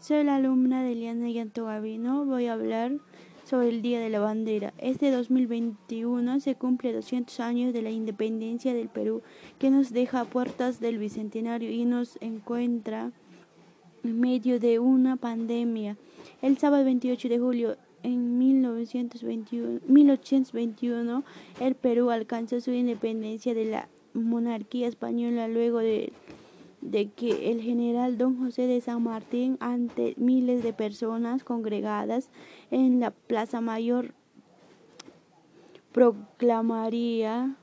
Soy la alumna de Liana Yanto Gavino. Voy a hablar sobre el Día de la Bandera. Este 2021 se cumple 200 años de la independencia del Perú, que nos deja a puertas del Bicentenario y nos encuentra en medio de una pandemia. El sábado 28 de julio en 1921, 1821 el Perú alcanzó su independencia de la monarquía española luego de de que el general don José de San Martín, ante miles de personas congregadas en la Plaza Mayor, proclamaría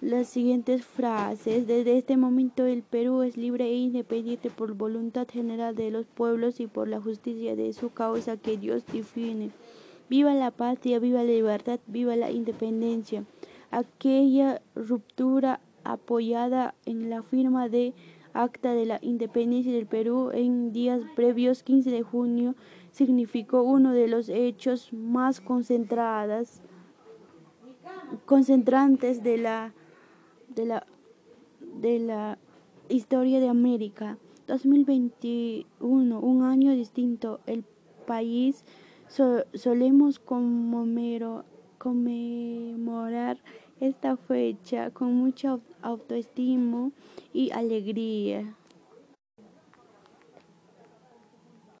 las siguientes frases. Desde este momento el Perú es libre e independiente por voluntad general de los pueblos y por la justicia de su causa que Dios define. Viva la patria, viva la libertad, viva la independencia. Aquella ruptura apoyada en la firma de Acta de la Independencia del Perú en días previos 15 de junio significó uno de los hechos más concentradas, concentrantes de la, de la, de la historia de América. 2021, un año distinto. El país solemos conmemorar esta fecha con mucha autoestima y alegría.